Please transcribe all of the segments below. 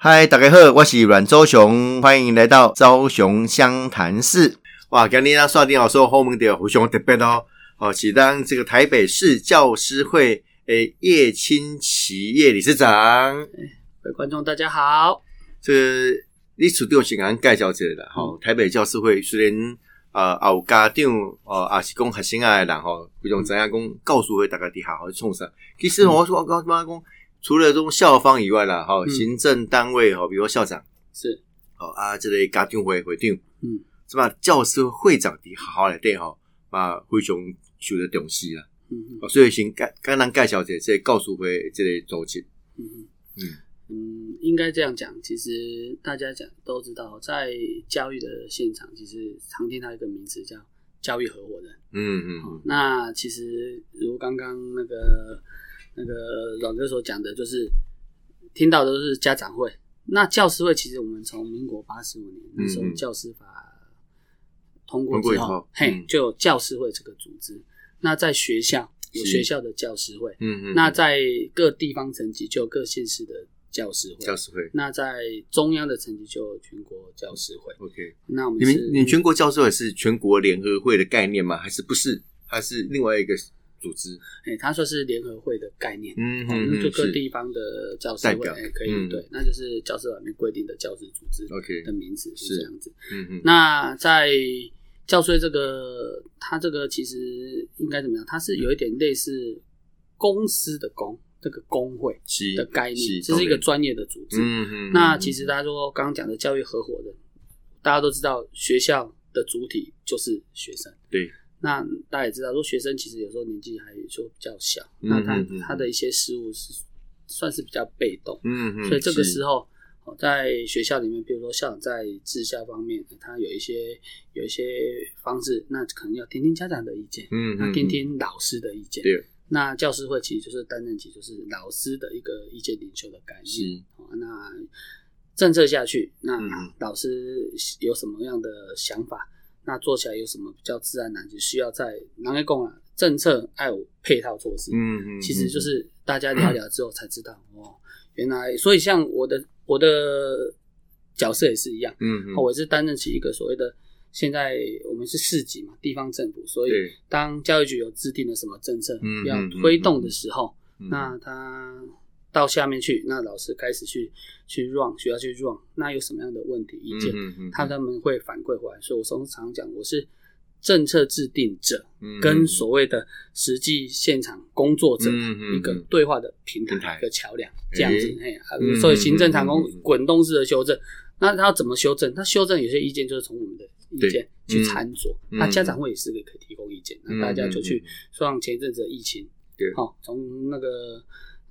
嗨，大家好，我是阮周雄，欢迎来到周雄湘潭市。哇，今天啊，刷电脑说后门的非常特别哦，哦，是当这个台北市教师会诶叶清奇叶理事长。各位观众大家好，这个历史对我先介绍一下啦。吼、台北教师会虽然呃也有家长哦，也是讲学生啊的人吼，非常知影讲教师会大家伫下好创啥。其实我我我我讲，除了这种校方以外啦，吼、嗯行政单位吼，比如说校长。是哦啊，这类家长会会长，嗯，是吧？教师会长伫学校内底吼，嘛非常受的重视啦。嗯哦，所以先介简单介绍一下这个教师会这类组织。嗯嗯嗯，应该这样讲。其实大家讲都知道，在教育的现场，其实常听到一个名词叫教育合伙人。嗯嗯哦那其实如刚刚那个那个阮哥所讲的，就是听到的都是家长会。那教师会其实我们从民国八十五年那时候教师法通过之后，嘿嗯，就有教师会这个组织。那在学校有学校的教师会，嗯嗯，那在各地方层级就有各县市的教师会，教师会那在中央的层级就有全国教师会。，OK。那我们是你们你全国教师会是全国联合会的概念吗？还是不是？还是另外一个组织？哎，它算是联合会的概念。哦，嗯嗯就各地方的教师会可以、嗯对，那就是教师法里面规定的教师组织 OK 的名词是是这样子。嗯嗯，那在教税这个，它这个其实应该怎么样？它是有一点类似公司的公这个工会的概念，是这是一个专业的组织。嗯嗯，那其实大家说刚刚讲的教育合伙人，大家都知道学校的主体就是学生。对，那大家也知道，说学生其实有时候年纪还就比较小，嗯那他他的一些失误是算是比较被动，嗯嗯，所以这个时候。哦在学校里面，比如说校长在治校方面，他有一些有一些方式，那可能要听听家长的意见，嗯嗯那听听老师的意见。对，那教师会其实就是担任起就是老师的一个意见领袖的概念。是哦那政策下去，那嗯老师有什么样的想法？那做起来有什么比较自然难题？需要在南开共啊？政策还有配套措施，嗯嗯，其实就是大家聊聊之后才知道哦，原来所以像我的我的角色也是一样，嗯我是担任起一个所谓的。现在我们是市级嘛，地方政府，所以对当教育局有制定了什么政策要推动的时候，嗯那他到下面去，那老师开始去去 run，学校去 run，那有什么样的问题意见，嗯嗯他他们会反馈回来。所以我常常讲，我是政策制定者嗯跟所谓的实际现场工作者一个对话的平平台台、一个桥梁，这样子。哎，啊嗯所以行政长工滚动式的修正，那他要怎么修正？他修正有些意见就是从我们的意见去参酌，嗯那家长会也是个可以提供意见，嗯那大家就去像前一阵子的疫情。对好、从那个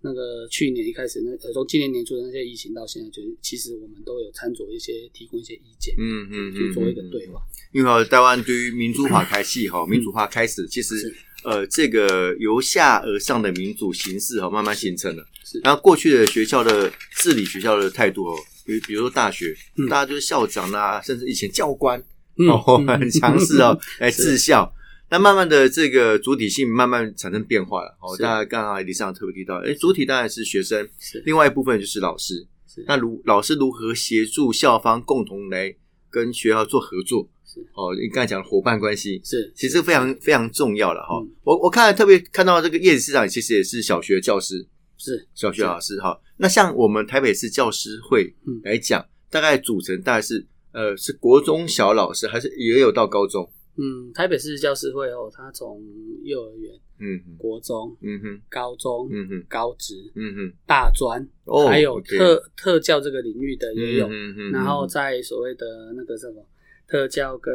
那个去年一开始，那呃从今年年初的那些疫情到现在，就是其实我们都有参酌一些，提供一些意见，嗯嗯嗯去做一个对话。因为台湾对于民主化开始哈，民主化开始，其实呃，这个由下而上的民主形式哈，慢慢形成了。是然后过去的学校的治理学校的态度哦，比比如说大学，嗯大家就是校长啊，甚至以前教官嗯哦，嗯很强势哦，来治校。那慢慢的这个主体性慢慢产生变化了。哦，大家刚刚李上特别提到，哎，主体当然是学生，是另外一部分就是老师。是那如老师如何协助校方共同来跟学校做合作？是哦，你刚才讲的伙伴关系，是其实非常非常重要了哈嗯。我我看了特别看到这个叶子市长，其实也是小学教师，是小学老师哈。那像我们台北市教师会嗯来讲，大概组成大概是呃是国中小老师，还是也有到高中？嗯，台北市教师会哦，他从幼儿园、嗯哼国中、嗯哼高中、嗯哼高职、嗯哼，大专，哦还有 OK 特特教这个领域的也有，嗯哼然后在所谓的那个什么特教跟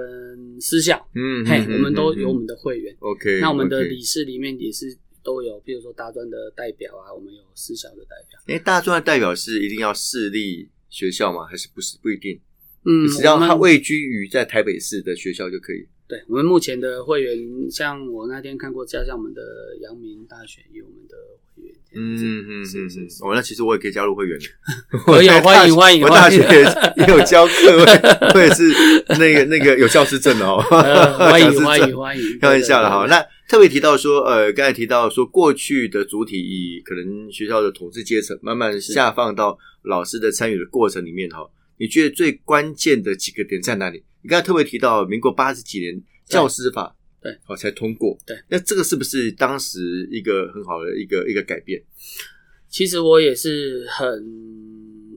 私校，嗯嘿，我们都嗯有我们的会员。OK，那我们的 OK 理事里面也是都有，比如说大专的代表啊，我们有私校的代表。哎，大专的代表是一定要私立学校吗？还是不是不一定？嗯，只要我们他位居于在台北市的学校就可以。对我们目前的会员，像我那天看过，加上我们的阳明大学有我们的会员，嗯嗯是是是，哦，那其实我也可以加入会员的。我有欢迎欢迎我大学也有教课，我也是那个那个有教师证的哦。呃，欢迎欢迎欢迎，开玩笑了哈。那特别提到说，呃，刚才提到说，过去的主体以可能学校的统治阶层慢慢下放到老师的参与的过程里面哈，你觉得最关键的几个点在哪里？你刚才特别提到民国八十几年教师法，对，好才通过，对，那这个是不是当时一个很好的一个一个改变？其实我也是很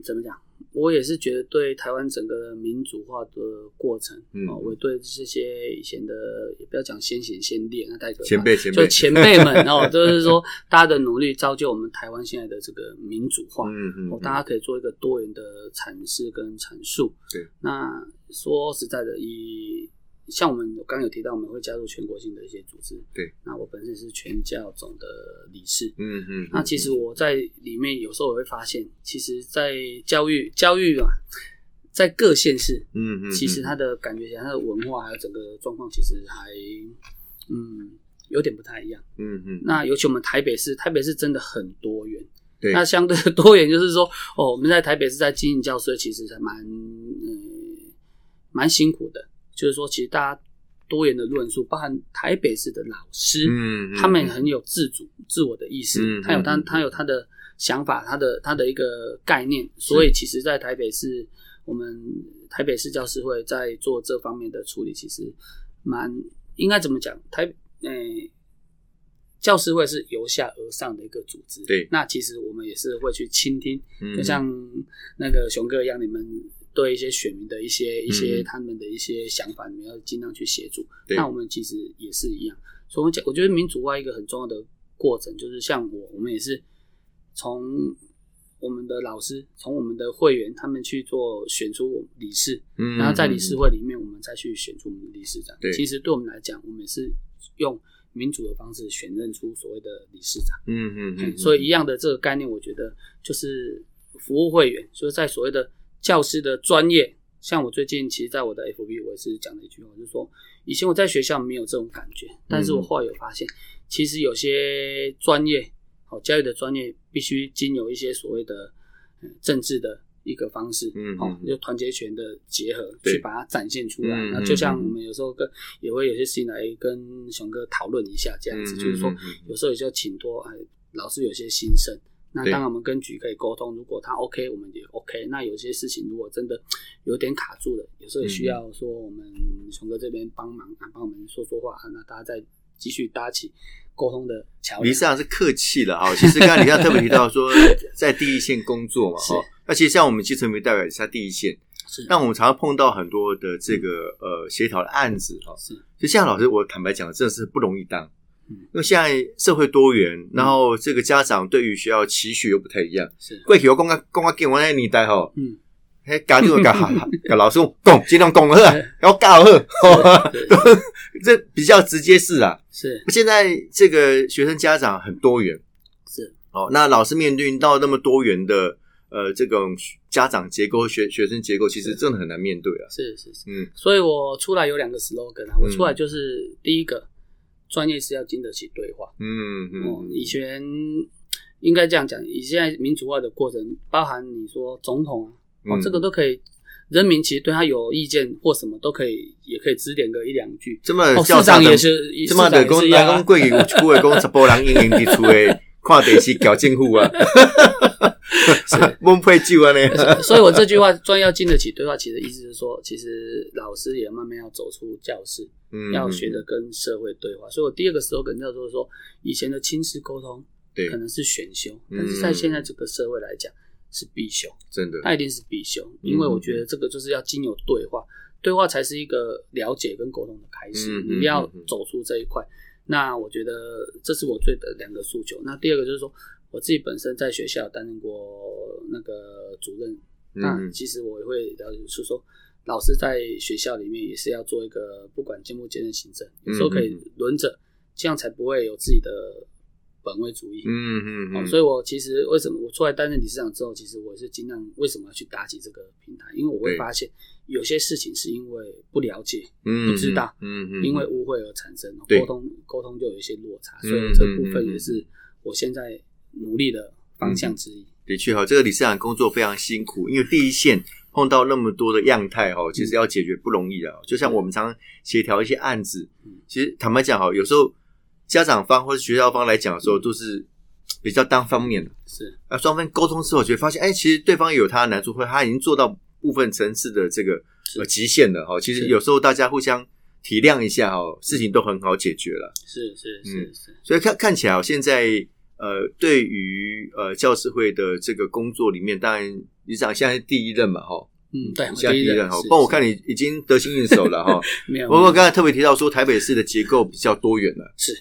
怎么讲？我也是觉得对台湾整个民主化的过程，嗯。哦，我对这些以前的也不要讲先贤先烈，那太可怕前辈前辈。就前辈们 哦，就是说大家的努力造就我们台湾现在的这个民主化，嗯嗯。哦，大家可以做一个多元的阐释跟阐述。对，那说实在的，以像我们刚有提到，我们会加入全国性的一些组织。对，那我本身是全教总的理事。嗯嗯，那其实我在里面有时候我会发现，其实，在教育教育啊，在各县市，嗯嗯，其实它的感觉起来，它的文化还有整个状况，其实还嗯有点不太一样。嗯嗯，那尤其我们台北市，台北市真的很多元。对，那相对的多元就是说，哦，我们在台北市在经营教师，其实还蛮嗯蛮辛苦的。就是说，其实大家多元的论述，包含台北市的老师，嗯，他们很有自主、自我的意识，嗯他有他嗯。他有他的想法，他的他的一个概念，所以其实，在台北市，我们台北市教师会在做这方面的处理，其实蛮应该怎么讲？台诶、教师会是由下而上的一个组织，对。那其实我们也是会去倾听，嗯。就像那个熊哥一样，你们对一些选民的一些一些嗯他们的一些想法，你们要尽量去协助。那我们其实也是一样，所以我讲，我觉得民主化一个很重要的过程，就是像我，我们也是从我们的老师，从我们的会员，他们去做选出我们理事，嗯，然后在理事会里面，我们再去选出我们的理事长。其实对我们来讲，我们也是用民主的方式选任出所谓的理事长。嗯嗯嗯，所以一样的这个概念，我觉得就是服务会员，就是在所谓的教师的专业。像我最近其实，在我的 FB 我也是讲了一句话，就是说，以前我在学校没有这种感觉，但是我后来有发现，其实有些专业，好教育的专业，必须经有一些所谓的嗯政治的一个方式，嗯好嗯，就团结权的结合，对去把它展现出来。那就像嗯我们有时候跟也会有些事情来跟熊哥讨论一下，这样子，嗯就是说有时候也就请多哎，老师有些心声。那当然，我们跟局可以沟通，如果他 OK，我们也 OK。那有些事情如果真的有点卡住了，有时候也需要说我们熊哥这边帮忙啊，帮我们说说话，啊那大家再继续搭起沟通的桥梁。理事长是客气了哈。其实刚才李上特别提到说，在第一线工作嘛是哈。那其实像我们基层民代表也是在第一线，是但我们常常碰到很多的这个呃协调的案子哈。是就像老师，我坦白讲，真的是不容易当。嗯。因为现在社会多元，然后这个家长对于学校期许又不太一样。是。过去我讲啊，讲啊，给我那年代吼，嗯，嘿，家长甲甲老师讲，尽 量讲好啊，然后教好，这比较直接式啊。是。现在这个学生家长很多元。是。哦，那老师面对到那么多元的呃这种家长结构、学学生结构，其实真的很难面对啊。是是是。嗯。所以我出来有两个 slogan 啊，我出来就是第一个，专业是要经得起对话。嗯哦，嗯，以前应该这样讲，以现在民主化的过程，包含你说总统啊，哦，嗯这个都可以，人民其实对他有意见或什么都可以，也可以指点个一两句。这么哦，市长也是，市这么的公来是一样啊。讲过去有一句话讲，十甫人应应伫厝诶，看电视搞政府啊，蒙 配酒啊呢。所以我这句话专要经得起对话，其实意思是说，其实老师也慢慢要走出教室，嗯要学着跟社会对话。所以我第二个 slogan 叫做说，以前的亲师沟通对可，能是选修，嗯但是在现在这个社会来讲是必修。真的，那一定是必修，因为我觉得这个就是要经由对话，对话才是一个了解跟沟通的开始。你要走出这一块。那我觉得这是我最的两个诉求。那第二个就是说，我自己本身在学校担任过那个主任，那嗯其实我也会了解，是说老师在学校里面也是要做一个不管兼不兼任行政，有时候可以嗯轮着，这样才不会有自己的本位主义。嗯嗯哦，嗯，所以我其实为什么我出来担任理事长之后，其实我是尽量为什么要去搭起这个平台？因为我会对发现有些事情是因为不了解，嗯不知道嗯嗯，因为误会而产生，对沟通沟通就有一些落差，嗯所以这部分也是我现在努力的方向之一。的确哈，这个理事长工作非常辛苦，因为第一线碰到那么多的样态哈，其实要解决不容易的。就像我们常常协调一些案子嗯，其实坦白讲哈，有时候家长方或者学校方来讲的时候，都是比较单方面的。是。啊，双方沟通之后，就会发现，哎，其实对方有他的难处，或者他已经做到部分层次的这个是。呃极限了哈。其实有时候大家互相体谅一下哈，事情都很好解决了。是是是嗯。是，所以看看起来哦，现在呃，对于呃教师会的这个工作里面，当然你想现在是第一任嘛哈，嗯，对，现在第一任哈，不过我看你已经得心应手了哈。没有，不过刚才特别提到说，台北市的结构比较多元了，是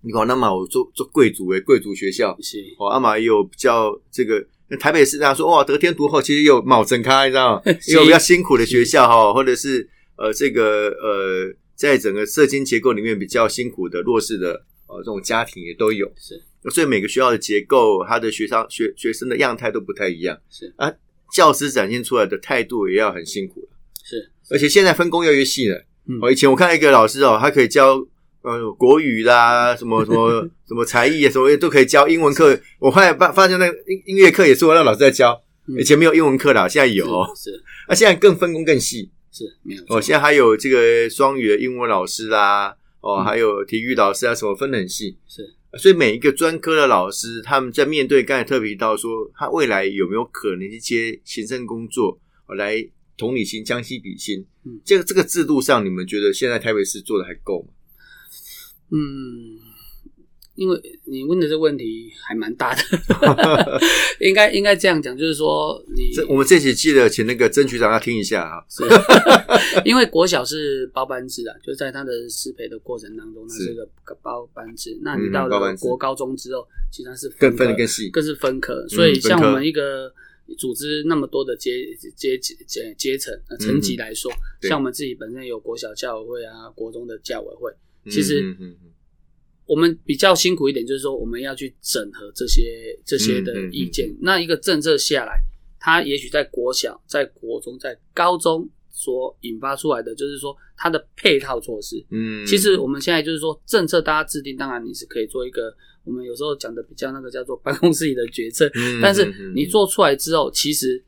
你看那么我做做贵族诶，贵族学校。是。哦，阿玛也有比较这个台北市，大家说哇得天独厚，其实也有卯整开，你知道吗？也有比较辛苦的学校哈，或者是呃这个呃在整个社经结构里面比较辛苦的弱势的呃这种家庭也都有，是所以每个学校的结构，他的学生学学生的样态都不太一样，是啊，教师展现出来的态度也要很辛苦了，是，而且现在分工越来越细了。嗯哦，以前我看一个老师哦，他可以教呃国语啦，什么什么 什么才艺啊，什么都可以教。英文课，我后来发发现那个音音乐课也是我让老师在教，嗯以前没有英文课啦，现在有哦。是那、现在更分工更细是没有哦，现在还有这个双语的英文老师啦，哦，嗯还有体育老师啊，什么分得很细。是所以每一个专科的老师，他们在面对刚才特别提到说，他未来有没有可能去接行政工作，哦来同理心、将心比心？嗯这个这个制度上，你们觉得现在台北市做的还够吗？嗯，因为你问的这个问题还蛮大的，应该应该这样讲，就是说你这我们这期记得请那个曾局长要听一下啊。是，因为国小是包班制啊，就是在他的师培的过程当中，它是。个包班制。那嗯你到了国高中之后，其实它是更分得更细。更是分科。所以像我们一个组织那么多的阶阶阶阶阶层呃层级来说，嗯像我们自己本身有国小教委会啊，国中的教委会，其实我们比较辛苦一点，就是说我们要去整合这些这些的嗯意见。那一个政策下来，它也许在国小、在国中、在高中所引发出来的，就是说它的配套措施。嗯，其实我们现在就是说，政策大家制定，当然你是可以做一个，我们有时候讲的比较那个叫做办公室里的决策，嗯但是你做出来之后，其实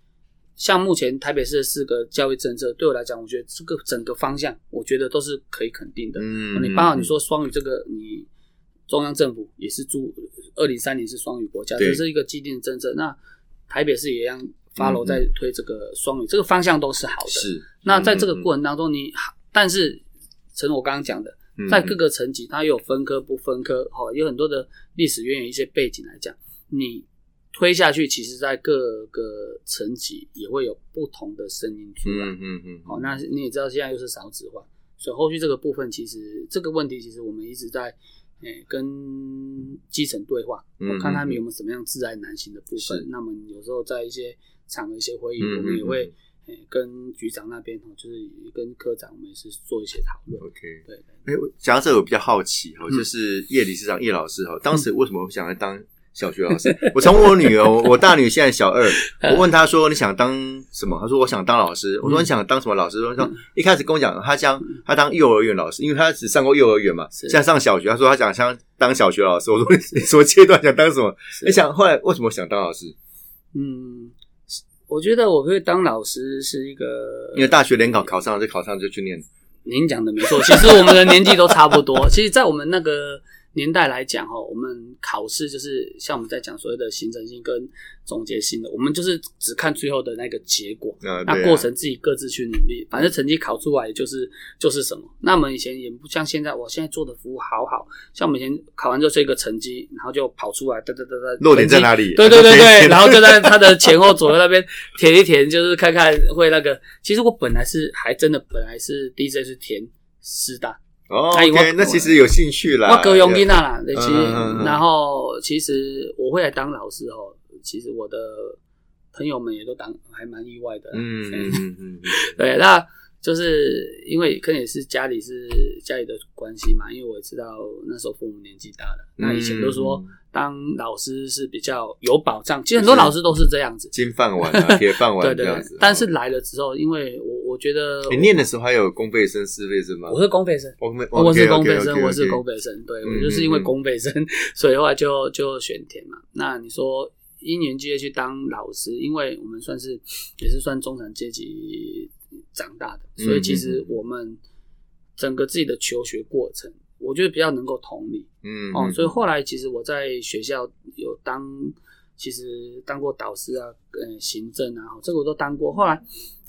像目前台北市的四个教育政策，对我来讲，我觉得这个整个方向，我觉得都是可以肯定的。嗯你包括你说双语这个，你中央政府也是注二零三零是双语国家，这是一个既定的政策。那台北市也一样，follow 嗯在推这个双语，这个方向都是好的。是那在这个过程当中，你但是，正如我刚刚讲的，嗯在各个层级，它有分科不分科，哈，有很多的历史渊源、一些背景来讲，你推下去，其实在各个层级也会有不同的声音出来。嗯嗯嗯，好，那你也知道现在又是少子化，所以后续这个部分其实这个问题，其实我们一直在诶、跟基层对话，嗯我看他们有没有什么样自然难行的部分。那么有时候在一些场合、一些会议，嗯我们也嗯会诶、跟局长那边哈，就是跟科长，我们也是做一些讨论。OK。对对，哎，我讲到这个，我比较好奇哈，嗯就是叶理事长叶老师哈，当时为什么想要当小学老师？我从我女儿，我我大女现在小二，我问她说你想当什么？她说我想当老师。我说你想当什么老师？她说一开始跟我讲，她想她当幼儿园老师，因为她只上过幼儿园嘛，现在上小学。她说她想想当小学老师。我说你什么阶段想当什么？你想后来为什么想当老师？嗯，我觉得我会当老师是一个，因为大学联考考上了，就考上就去念。您讲的没错，其实我们的年纪都差不多。其实，在我们那个年代来讲，哈，我们考试就是像我们在讲所谓的形成性跟总结性的，我们就是只看最后的那个结果，啊，啊那过程自己各自去努力，反正成绩考出来就是就是什么。那我们以前也不像现在，我现在做的服务好好，像我们以前考完就是一个成绩，然后就跑出来，哒哒哒哒，落点在哪里？对对对对，然后就在他的前后左右那边填一填，就是看看会那个。其实我本来是还真的本来是 DJ 是填师大，哦，OK，那其实有兴趣啦。我高用音啦，其实然后其实我会来当老师哦，其实我的朋友们也都当还蛮意外的嗯嗯嗯，对，那就是因为可能也是家里是家里的关系嘛，因为我知道那时候父母年纪大了，那以前都说嗯当老师是比较有保障，其实很多老师都是这样子，金饭碗啊，铁饭对对对碗这样子。。但是来了之后，因为我我觉得你念的时候还有公费生、私费生吗？我是公费生。我我是公费生，我是公费生，对嗯我就是因为公费生，所以后来就就选填嘛。那你说因缘机会去当老师，因为我们算是也是算中产阶级长大的，所以其实我们整个自己的求学过程，我觉得比较能够同理哦，嗯哦所以后来其实我在学校有当，其实当过导师啊，呃，行政啊，这个我都当过。后来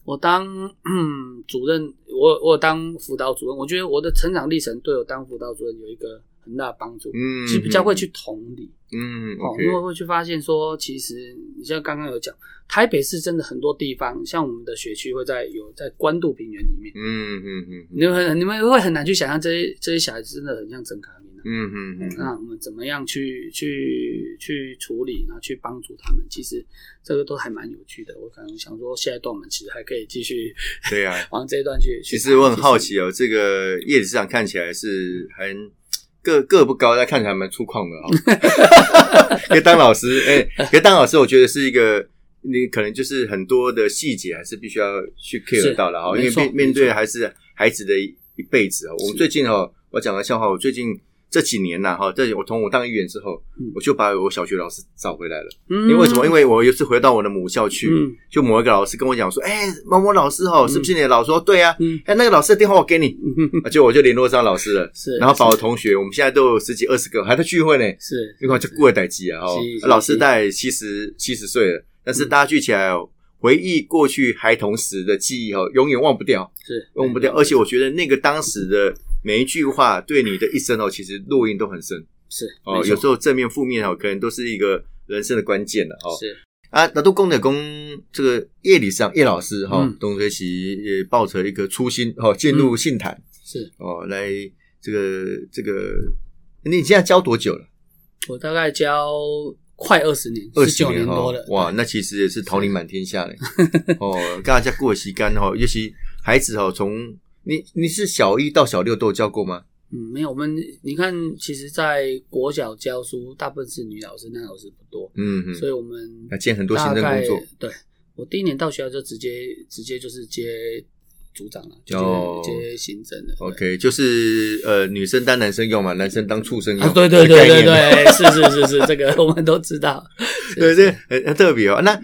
我当嗯主任，我我有当辅导主任，我觉得我的成长历程对我当辅导主任有一个很大的帮助，嗯，其实比较会去同理。嗯哦因为会去发现说，其实你像刚刚有讲，台北市真的很多地方，像我们的学区会在有在关渡平原里面，嗯嗯嗯你们你们会很难去想象这些这些小孩子真的很像真卡米啊。嗯嗯嗯那我们怎么样去去去处理，然后去帮助他们？其实这个都还蛮有趣的。我可能想说，下一段我们其实还可以继续对啊。往这一段去。其去实我很好，奇哦，这个叶子市场看起来是很个个不高，但看起来蛮粗犷的哦。可以当老师，哎、可以当老师，我觉得是一个你可能就是很多的细节还是必须要去 care 到的哈，因为面面对还是孩子的一一辈子啊。我们最近哦，我讲个笑话，我最近。这几年呐，哈，这我从我当议员之后，嗯。我就把我小学老师找回来了。嗯。因为为什么？因为我有一次回到我的母校去，嗯。就某一个老师跟我讲说：“哎、某某老师哦，是不是你的老师？”说：“对啊。”嗯哎，那个老师的电话我给你，就我就联络上老师了，是，然后把我同学，我们现在都有十几二十个还在聚会呢，是。因为就过了代际啊，哦。是，是老师大概七十七十岁了，但是大家聚起来哦，回忆过去孩童时的记忆哦，永远忘不掉，是。忘不掉，而且我觉得那个当时的每一句话对你的一生哦，其实烙印都很深是哦，有时候正面负面哦，可能都是一个人生的关键了哦。是啊，那都公的公这个叶理上叶老师哈嗯，董学习也抱着一个初心哈，进入信坛。是，哦，来这个这个，你现在教多久了？我大概教快二十年，二十九年多了。哇，那其实也是桃李满天下嘞。哦，跟大家过时间哈，尤其孩子哈，从你你是小一到小六都有教过吗？嗯，没有，我们你看，其实，在国小教书，大部分是女老师，男老师不多，嗯嗯，所以我们要兼很多行政工作。对我第一年到学校就直接直接就是接组长了，就哦接接行政的。OK，就是呃，女生当男生用嘛，男生当畜生用。啊，对对对对对，是是是是，这个我们都知道。对，这很很特别哦。那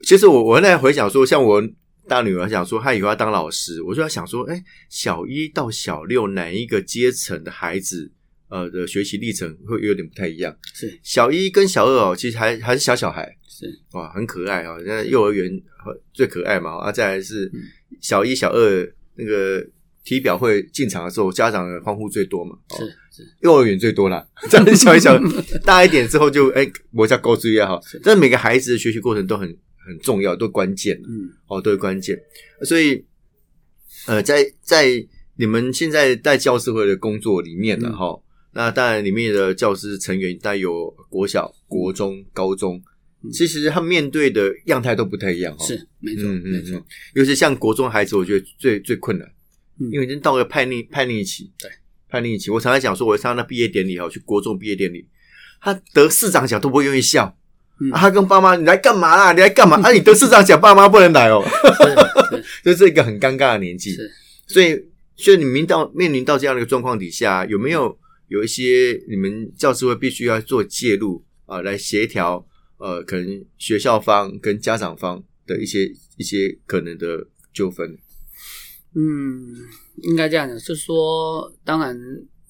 其实我我现在回想说，像我大女儿想说，她以后要当老师，我就要想说，哎，小一到小六哪一个阶层的孩子，呃的学习历程会有点不太一样。是小一跟小二哦，其实还还是小小孩，是哇，很可爱哦。现在幼儿园呃最可爱嘛，啊，再来是嗯小一、小二那个体表会进场的时候，家长的欢呼最多嘛。哦是是，幼儿园最多啦，这样小一小 大一点之后就哎，我叫高追啊哈是。但每个孩子的学习过程都很很重要，都关键嗯哦，都是关键。所以呃，在在你们现在在教师会的工作里面呢嗯哈，那当然里面的教师成员大概有国小、国中、高中，嗯其实他面对的样态都不太一样哈。是没错没错嗯，尤其像国中孩子，我觉得最最困难。嗯因为已经到了叛逆叛逆期，对叛逆期。我常常讲说，我参加那毕业典礼哈，去国中毕业典礼，他得市长奖都不会愿意笑，他跟爸妈你来干嘛啦？你来干嘛？啊，你得市长讲，爸妈不能来哦，是 这是一个很尴尬的年纪。是所以，所以你们到面临到这样的一个状况底下，有没有有一些你们教师会必须要做介入啊，来协调呃，可能学校方跟家长方的一些一些可能的纠纷？嗯，应该这样讲，就是说，当然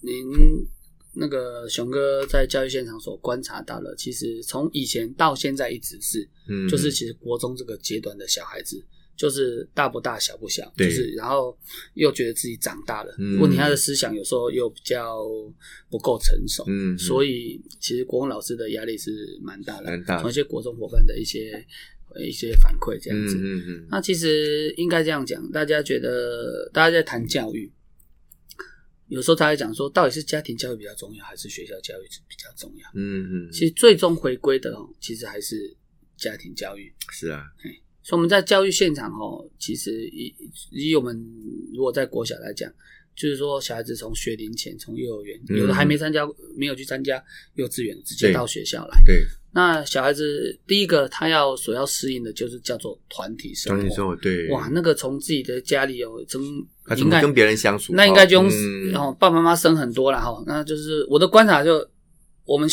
您那个熊哥在教育现场所观察到了，其实从以前到现在一直是，嗯，就是其实国中这个阶段的小孩子，就是大不大小不小，就是然后又觉得自己长大了，嗯问题他的思想有时候又比较不够成熟，嗯，嗯所以其实国文老师的压力是蛮大的，蛮大的从一些国中伙伴的一些一些反馈这样子，嗯嗯嗯，那其实应该这样讲，大家觉得大家在谈教育，有时候大家讲说，到底是家庭教育比较重要，还是学校教育比较重要？嗯嗯，其实最终回归的哦，其实还是家庭教育。是啊，所以我们在教育现场哦，其实以以我们如果在国小来讲，就是说小孩子从学龄前，从幼儿园，嗯有的还没参加，没有去参加幼稚园，直接到学校来。对，那小孩子第一个他要所要适应的就是叫做团体生活。团体生活对，哇，那个从自己的家里有，怎应该么跟别人相处？那应该就用嗯哦，爸爸妈妈生很多了哈。那就是我的观察就，我们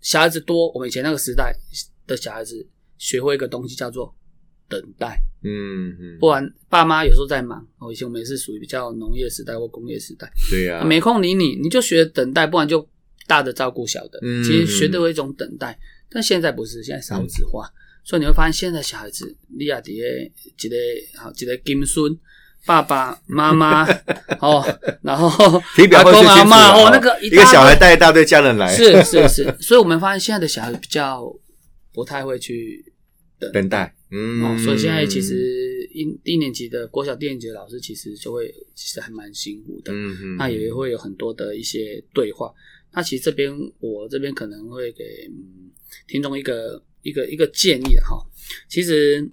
小孩子多，我们以前那个时代的小孩子学会一个东西叫做等待，嗯嗯，不然爸妈有时候在忙。哦，以前我们也是属于比较农业时代或工业时代，对呀、没空理你，你就学等待，不然就大的照顾小的。嗯其实学的有一种等待，但现在不是，现在少子化，所以你会发现现在小孩子，你亚迪一个好一个金孙。爸爸妈妈 哦，然后 体表会阿公阿最清楚了妈哦，那个一个小孩带一大堆家人来，是是 是，所以我们发现现在的小孩比较不太会去等等待，嗯，哦，所以现在其实一一年级的国小低年级的老师其实就会其实还蛮辛苦的，嗯嗯，那也会有很多的一些对话。那其实这边我这边可能会给嗯听众一个一个一个建议哈，其实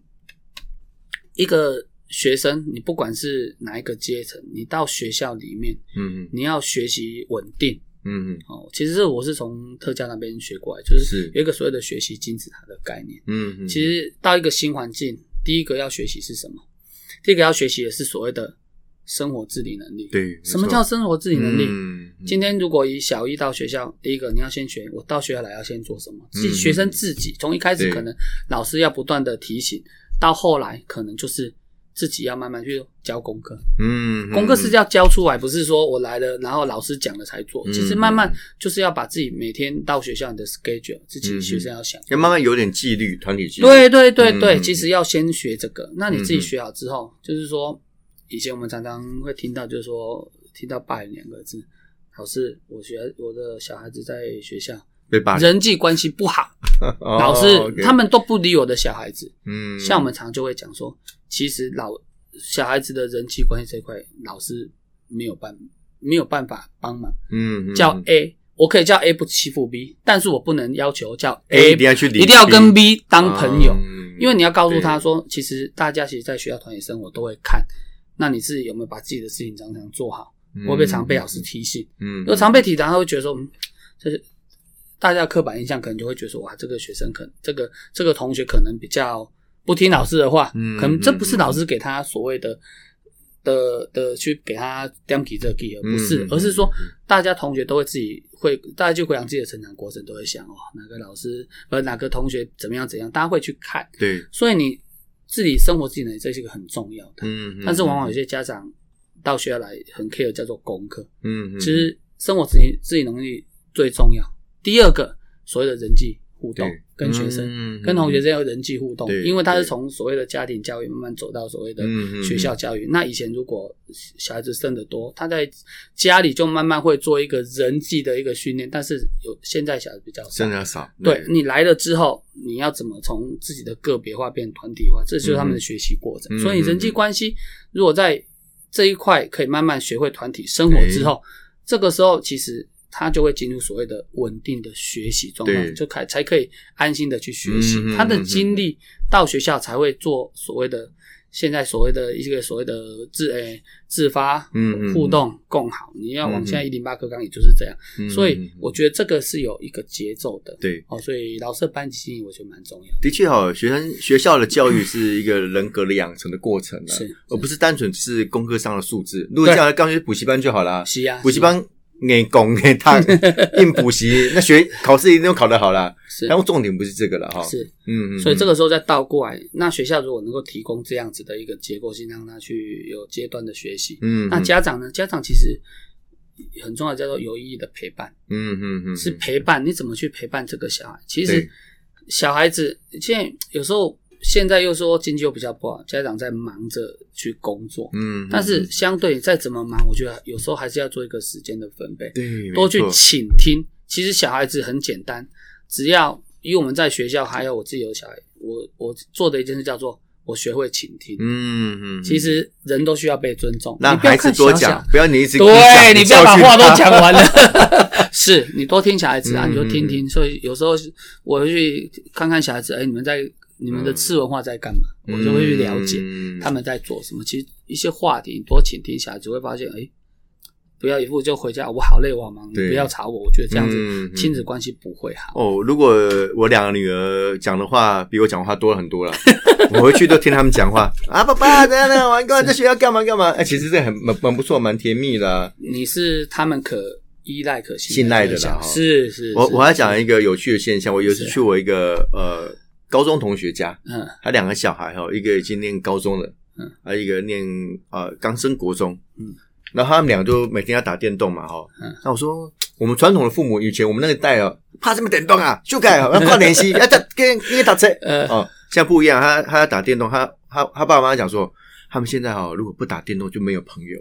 一个学生，你不管是哪一个阶层，你到学校里面，嗯嗯你要学习稳定嗯嗯哦。其实这我是从特教那边学过来，就是是有一个所谓的学习金字塔的概念。嗯嗯，其实到一个新环境，第一个要学习是什么？第一个要学习的是所谓的生活自理能力。，对，什么叫生活自理能力？嗯今天如果以小一到学校，第一个你要先学，我到学校来要先做什么？自己嗯学生自己从一开始可能老师要不断的提醒，到后来可能就是自己要慢慢去教功课。嗯，功课是要教出来，不是说我来了然后老师讲了才做。嗯其实慢慢就是要把自己每天到学校你的 schedule，自己嗯学生要想。要慢慢有点纪律，团体纪律，对对对对，嗯其实要先学这个。那你自己嗯学好之后，就是说，以前我们常常会听到，就是说听到“霸凌”两个字。老师，我学我的小孩子在学校被霸凌，人际关系不好，哦老师他们都不理我的小孩子。嗯，像我们常就会讲说，其实老小孩子的人际关系这一块，老师没有办没有办法帮忙。嗯嗯叫 A，我可以叫 A 不欺负 B，但是我不能要求叫 A 一定要去理一定要跟 B 当朋友。嗯因为你要告诉他说，其实大家其实，在学校团体生活都会看，那你自己有没有把自己的事情常常做好？会不会常被老师提醒？嗯，如果常被提醒，他会觉得说，嗯，就是大家的刻板印象可能就会觉得说，哇，这个学生可能这个这个同学可能比较不听老师的话，嗯可能这不是老师给他所谓的。的的去给他点起这个 key，而不是，嗯而是说大家同学都会自己会，大家就回想自己的成长过程，都会想哦，哪个老师呃哪个同学怎么样怎样，大家会去看。对，所以你自己生活技能这是一个很重要的，嗯，但是往往有些家长到学校来很 care 叫做功课，嗯，嗯，其实生活自理自己能力最重要。第二个所谓的人际互动，跟学生、嗯跟同学之间有人际互动，因为他是从所谓的家庭教育慢慢走到所谓的学校教育。那以前如果小孩子生的多，他在家里就慢慢会做一个人际的一个训练，但是有现在小孩子比较少。对你来了之后，你要怎么从自己的个别化变团体化，这就是他们的学习过程。嗯所以人际关系如果在这一块可以慢慢学会团体生活之后，这个时候其实他就会进入所谓的稳定的学习状态，就开才可以安心的去学习。他的精力到学校才会做所谓的。现在所谓的一个所谓的自诶、自发互动共好，你要往现在一零八课纲也就是这样，嗯所以我觉得这个是有一个节奏的。对。哦，所以老师的班级经营我觉得蛮重要的。的确哦，学生学校的教育是一个人格的养成的过程啊，是而不是单纯是功课上的数字。如果这样，刚学补习班就好了。是啊，补习班硬攻硬他硬补习，那学考试一定都考得好啦。是但重点不是这个了哈。是，嗯嗯，所以这个时候再倒过来，那学校如果能够提供这样子的一个结构性，让他去有阶段的学习，嗯，那家长呢？家长其实很重要，叫做有意义的陪伴，嗯嗯嗯是陪伴。你怎么去陪伴这个小孩？其实小孩子现在有时候现在又说经济又比较不好，家长在忙着去工作，嗯，但是相对再怎么忙，我觉得有时候还是要做一个时间的分配。对多去倾听。其实小孩子很简单，只要以我们在学校，还有我自己有小孩，我我做的一件事叫做我学会倾听。嗯嗯，其实人都需要被尊重，让孩子多讲，不要你一直对你不要把话都讲。完了，是你多听小孩子啊，嗯你就听听。所以有时候我会去看看小孩子，哎，你们在你们的嗯次文化在干嘛，我就会去了解嗯他们在做什么。其实一些话题，多倾听下来就，会发现，哎，不要一副就回家我好累我好忙，你不要吵我。我觉得这样子亲子关系不会好。哦，如果我两个女儿讲的话比我讲的话多了很多了，我回去都听他们讲话啊，爸爸怎样怎样，玩干嘛在学校干嘛干嘛？哎，其实这很蛮蛮不错，蛮甜蜜的啊。你是他们可依赖、可信赖的对象啦是是。是我我还讲一个有趣的现象，我有一次去我一个呃高中同学家，嗯。他两个小孩哈，一个已经念高中了，嗯，还有一个念呃刚升国中，嗯，然后他们俩就每天要打电动嘛哈，嗯。那我说我们传统的父母以前我们那个代哦，怕什么电动啊，就改要跨联系，要 打跟跟打车，嗯，哦，现在不一样，他他要打电动，他他他爸爸妈妈讲说，他们现在哈如果不打电动就没有朋友，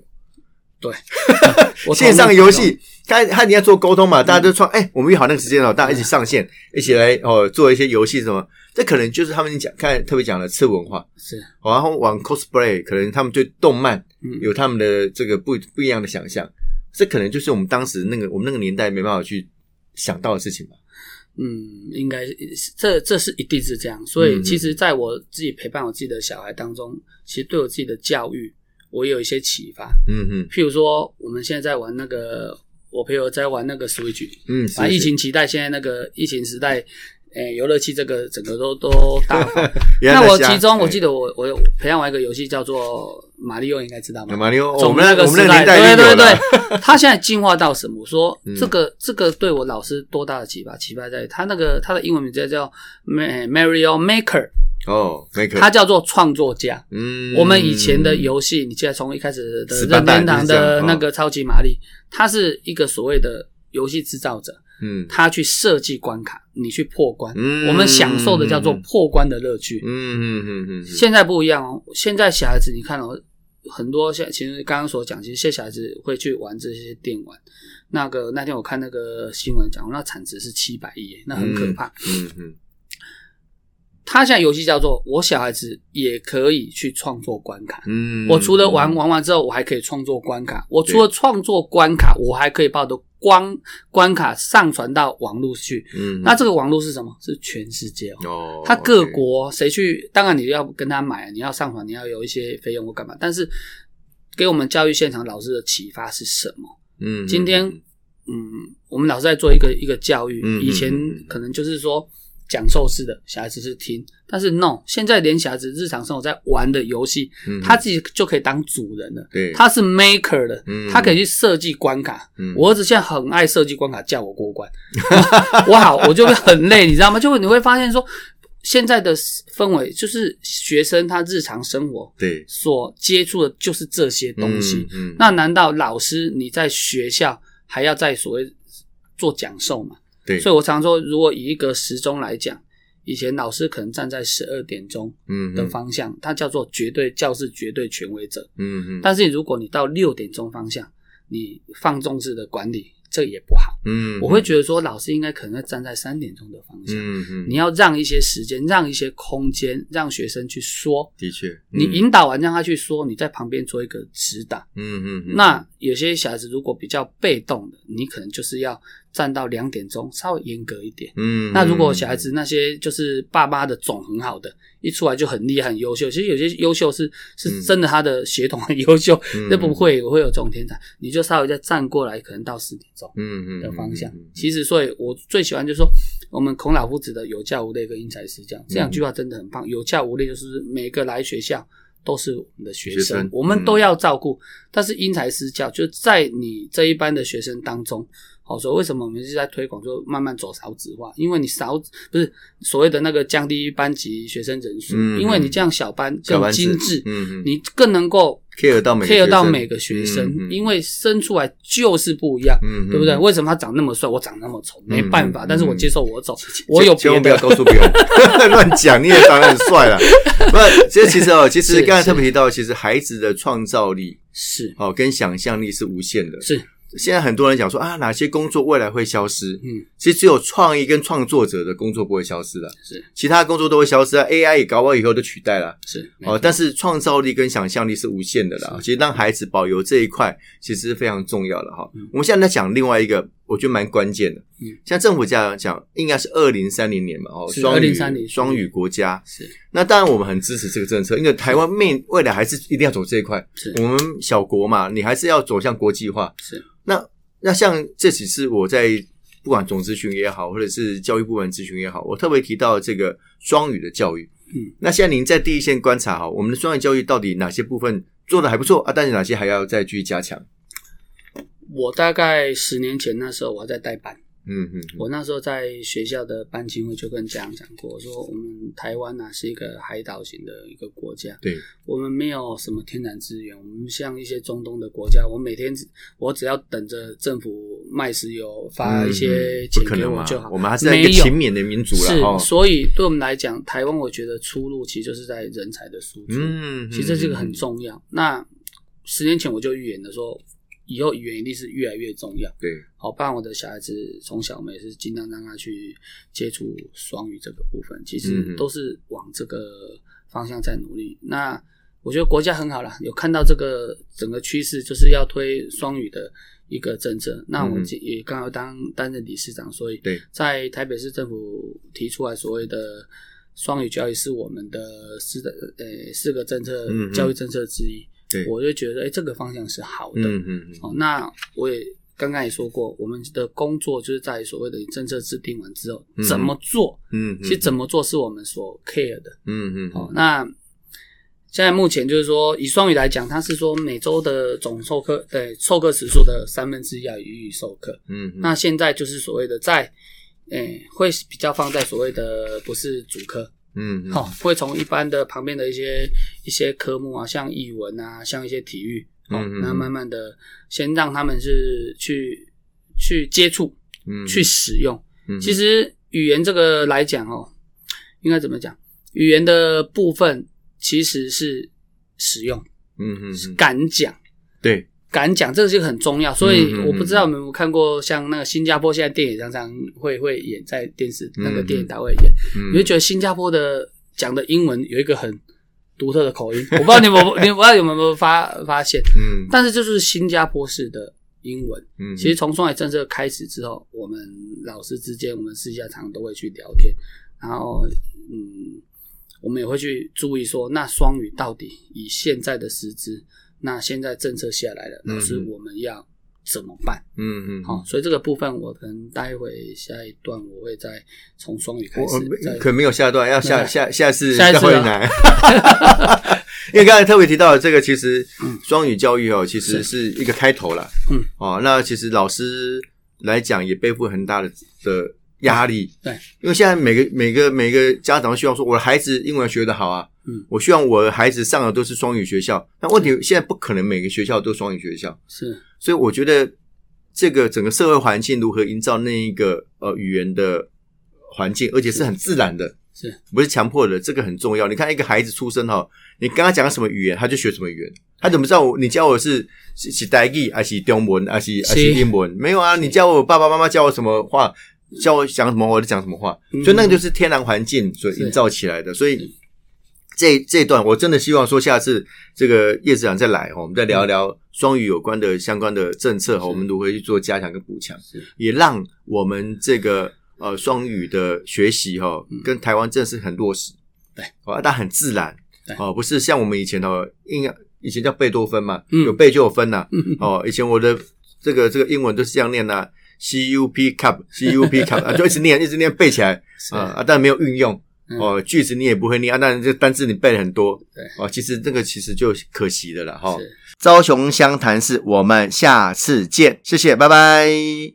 我同意线上游戏，他他你要做沟通嘛，大家都创，哎、我们约好那个时间了，大家一起上线，一起来哦做一些游戏什么，这可能就是他们讲看特别讲的次文化，是。哦然后玩 cosplay，可能他们对动漫嗯。有他们的这个不不一样的想象，这可能就是我们当时那个我们那个年代没办法去想到的事情吧。嗯，应该这这是一定是这样。所以嗯。其实在我自己陪伴我自己的小孩当中，其实对我自己的教育，我有一些启发。嗯嗯譬如说，我们现在在玩那个，我朋友在玩那个 Switch，嗯，啊，是疫，情期待，现在那个疫情时代，诶、游乐器这个整个都都大 那我其中我记得我我有培养玩一个游戏叫做马里奥，应该知道吗？马里奥，我从们那我们那个个时代，对对，对，他现在进化到什么？我说嗯这个这个对我老师多大的启发？启发在于他那个他的英文名字叫 Ma- Mario Maker，哦，他叫做创作家。嗯，我们以前的游戏，你记得从一开始的任天堂的那个超级玛丽，他是一个所谓的游戏制造者，嗯他去设计关卡，你去破关，嗯我们享受的叫做破关的乐趣。嗯嗯嗯嗯，现在不一样哦，现在小孩子你看哦，很多像其实刚刚所讲，其实现在小孩子会去玩这些电玩。那个那天我看那个新闻讲，那产值是七百亿，那很可怕。嗯嗯他现在游戏叫做我小孩子也可以去创作关卡。嗯，我除了玩玩完之后，我还可以创作关卡。我除了创作关卡，我还可以把我的关关卡上传到网络去。嗯，那这个网络是什么？是全世界哦。哦，他各国谁去？当然你要跟他买，你要上传，你要有一些费用或干嘛。但是给我们教育现场老师的启发是什么？嗯，今天，嗯，我们老师在做一个一个教育，以前嗯可能就是说讲授式的，小孩子是听，但是 no，现在连小孩子日常生活在玩的游戏，嗯他自己就可以当主人了。对他是 maker 的，嗯他可以去设计关卡。嗯我儿子现在很爱设计关卡，叫我过关，我好，我就会很累，你知道吗？就你会发现说，现在的氛围就是学生他日常生活对所接触的就是这些东西。那难道老师你在学校还要在所谓做讲授吗？对，所以我常说，如果以一个时钟来讲，以前老师可能站在十二点钟嗯的方向，他叫做绝对教室绝对权威者。嗯嗯，但是如果你到六点钟方向，你放纵式的管理，这也不好。嗯，我会觉得说，老师应该可能要站在三点钟的方向，嗯嗯，你要让一些时间，让一些空间，让学生去说。的确，你引导完让他去说，你在旁边做一个指导。嗯嗯嗯，那有些小孩子如果比较被动的，你可能就是要站到两点钟，稍微严格一点。嗯，那如果小孩子那些就是爸妈的种很好的，一出来就很厉害、很优秀，其实有些优秀是是真的，他的血统很优秀，嗯那不会我会有这种天才，你就稍微再站过来，可能到四点钟嗯嗯的方向嗯嗯。其实，所以我最喜欢就是说，我们孔老夫子的“有教无类”跟“因材施教”这两句话真的很棒。有教无类就是每个来学校都是我们的学学生生，我们都要照顾。但是因材施教，就在你这一班的学生当中。好，所以为什么我们是在推广，就慢慢走少子化？因为你少不是所谓的那个降低班级学生人数，嗯因为你这样小班更精致，嗯嗯你更能够 care 到每个 care 学生到每个学生，嗯嗯因为生出来就是不一样，嗯嗯对不对？嗯为什么他长那么帅，我长那么丑？没办法，嗯但是我接受我走，我有别千万不要的。告诉别人，乱讲，你也长得很帅了。不，其实其实哦，其实刚才特别提到，其实孩子的创造力是哦跟想象力是无限的。是，现在很多人讲说啊，哪些工作未来会消失？嗯，其实只有创意跟创作者的工作不会消失的，是其他工作都会消失啊。AI 也搞不好以后都取代了。是哦，但是创造力跟想象力是无限的啦。其实让孩子保留这一块，其实是非常重要的哈。嗯我们现在在讲另外一个，我觉得蛮关键的。嗯，像政府这样讲，应该是二零三零年嘛，哦，是双语2030双语国家。是那当然，我们很支持这个政策，因为台湾面未来还是一定要走这一块。是我们小国嘛，你还是要走向国际化。是那那像这几次我在不管总咨询也好，或者是教育部门咨询也好，我特别提到这个双语的教育。嗯，那现在您在第一线观察哈，我们的双语教育到底哪些部分做的还不错啊？但是哪些还要再继续加强？我大概十年前那时候我还在代班，嗯嗯，我那时候在学校的班级会就跟家长讲过，我说我们台湾呐、是一个海岛型的一个国家，对，我们没有什么天然资源，我们像一些中东的国家，我每天只我只要等着政府卖石油发一些嗯钱给我就好。我们还是在一个勤勉的民族是了哈。所以对我们来讲，台湾我觉得出路其实就是在人才的输出，嗯，其实这是个很嗯。重要。那十年前我就预言了说，以后语言一定是越来越重要。对，好，不然我的小孩子从小我们也是尽量让他去接触双语这个部分，其嗯实都是往这个方向在努力。那我觉得国家很好啦，有看到这个整个趋势，就是要推双语的一个政策。那我嗯哼也刚好当担任理事长，所以对在台北市政府提出来所谓的双语教育是我们的四的呃四个政策教育政策之一。对，我就觉得哎、这个方向是好的。嗯嗯嗯，哦，那我也刚刚也说过，我们的工作就是在所谓的政策制定完之后、嗯怎么做，嗯，其实怎么做是我们所 care 的。嗯嗯哦，那现在目前就是说，以双语来讲，它是说每周的总授课对授课时数的三分之一要予以授课。嗯，那现在就是所谓的在，诶、会比较放在所谓的不是主科，嗯好、会从一般的旁边的一些一些科目啊，像语文啊，像一些体育，哦，嗯那慢慢的先让他们是去去接触，嗯去使用。嗯其实语言这个来讲哦，应该怎么讲？语言的部分其实是使用，嗯嗯嗯，敢讲。对，敢讲，这个就很重要，所以我不知道你们有没有看过，像那个新加坡现在电影常常会会演在电视那个电影台会演，嗯。你会觉得新加坡的讲的英文有一个很独特的口音，我不知道你们有没有你们不知道有没有发发现，嗯。但是这就是新加坡式的英文。嗯，其实从双语政策开始之后，我们老师之间，我们私下常常都会去聊天，然后嗯，我们也会去注意说，那双语到底以现在的师资，那现在政策下来了，老师嗯我们要怎么办？嗯嗯，好、所以这个部分我可能待会下一段我会再从双语开始再可没有下段，要下下下次下一次啊再回来。因为刚才特别提到的这个，其实嗯双语教育哦，其实是一个开头了。嗯，哦，那其实老师来讲也背负很大的的压力。对，因为现在每个每个每个家长都希望说，我的孩子英文学得好啊，嗯，我希望我的孩子上的都是双语学校。但问题现在不可能每个学校都双语学校，是所以我觉得这个整个社会环境如何营造那一个呃语言的环境，而且是很自然的，是不是强迫的，这个很重要。你看一个孩子出生哈，你跟他讲什么语言，他就学什么语言。他怎么知道我你教我是是是台语还是中文还是还是是英文？没有啊，你教我爸爸妈妈教我什么话，教我讲什么我就讲什么话，嗯所以那个就是天然环境所营造起来的。所以这这段我真的希望说，下次这个叶子长再来哈，我们再聊一聊双语有关的相关的政策哈，我们如何去做加强跟补强，也让我们这个呃双语的学习哈，跟台湾真的是很落实，对，啊，但很自然哦，不是像我们以前哦，应该以前叫贝多芬嘛，嗯。有背就有分呐，嗯。哦，以前我的这个这个英文都是这样念呐、c U P cup C U P cup 啊，就一直念一直念背起来 啊啊，但没有运用嗯哦，句子你也不会念啊，但这单字你背了很多，对哦，其实这个其实就可惜的了哈。是。高雄湘潭市，我们下次见，谢谢，拜拜。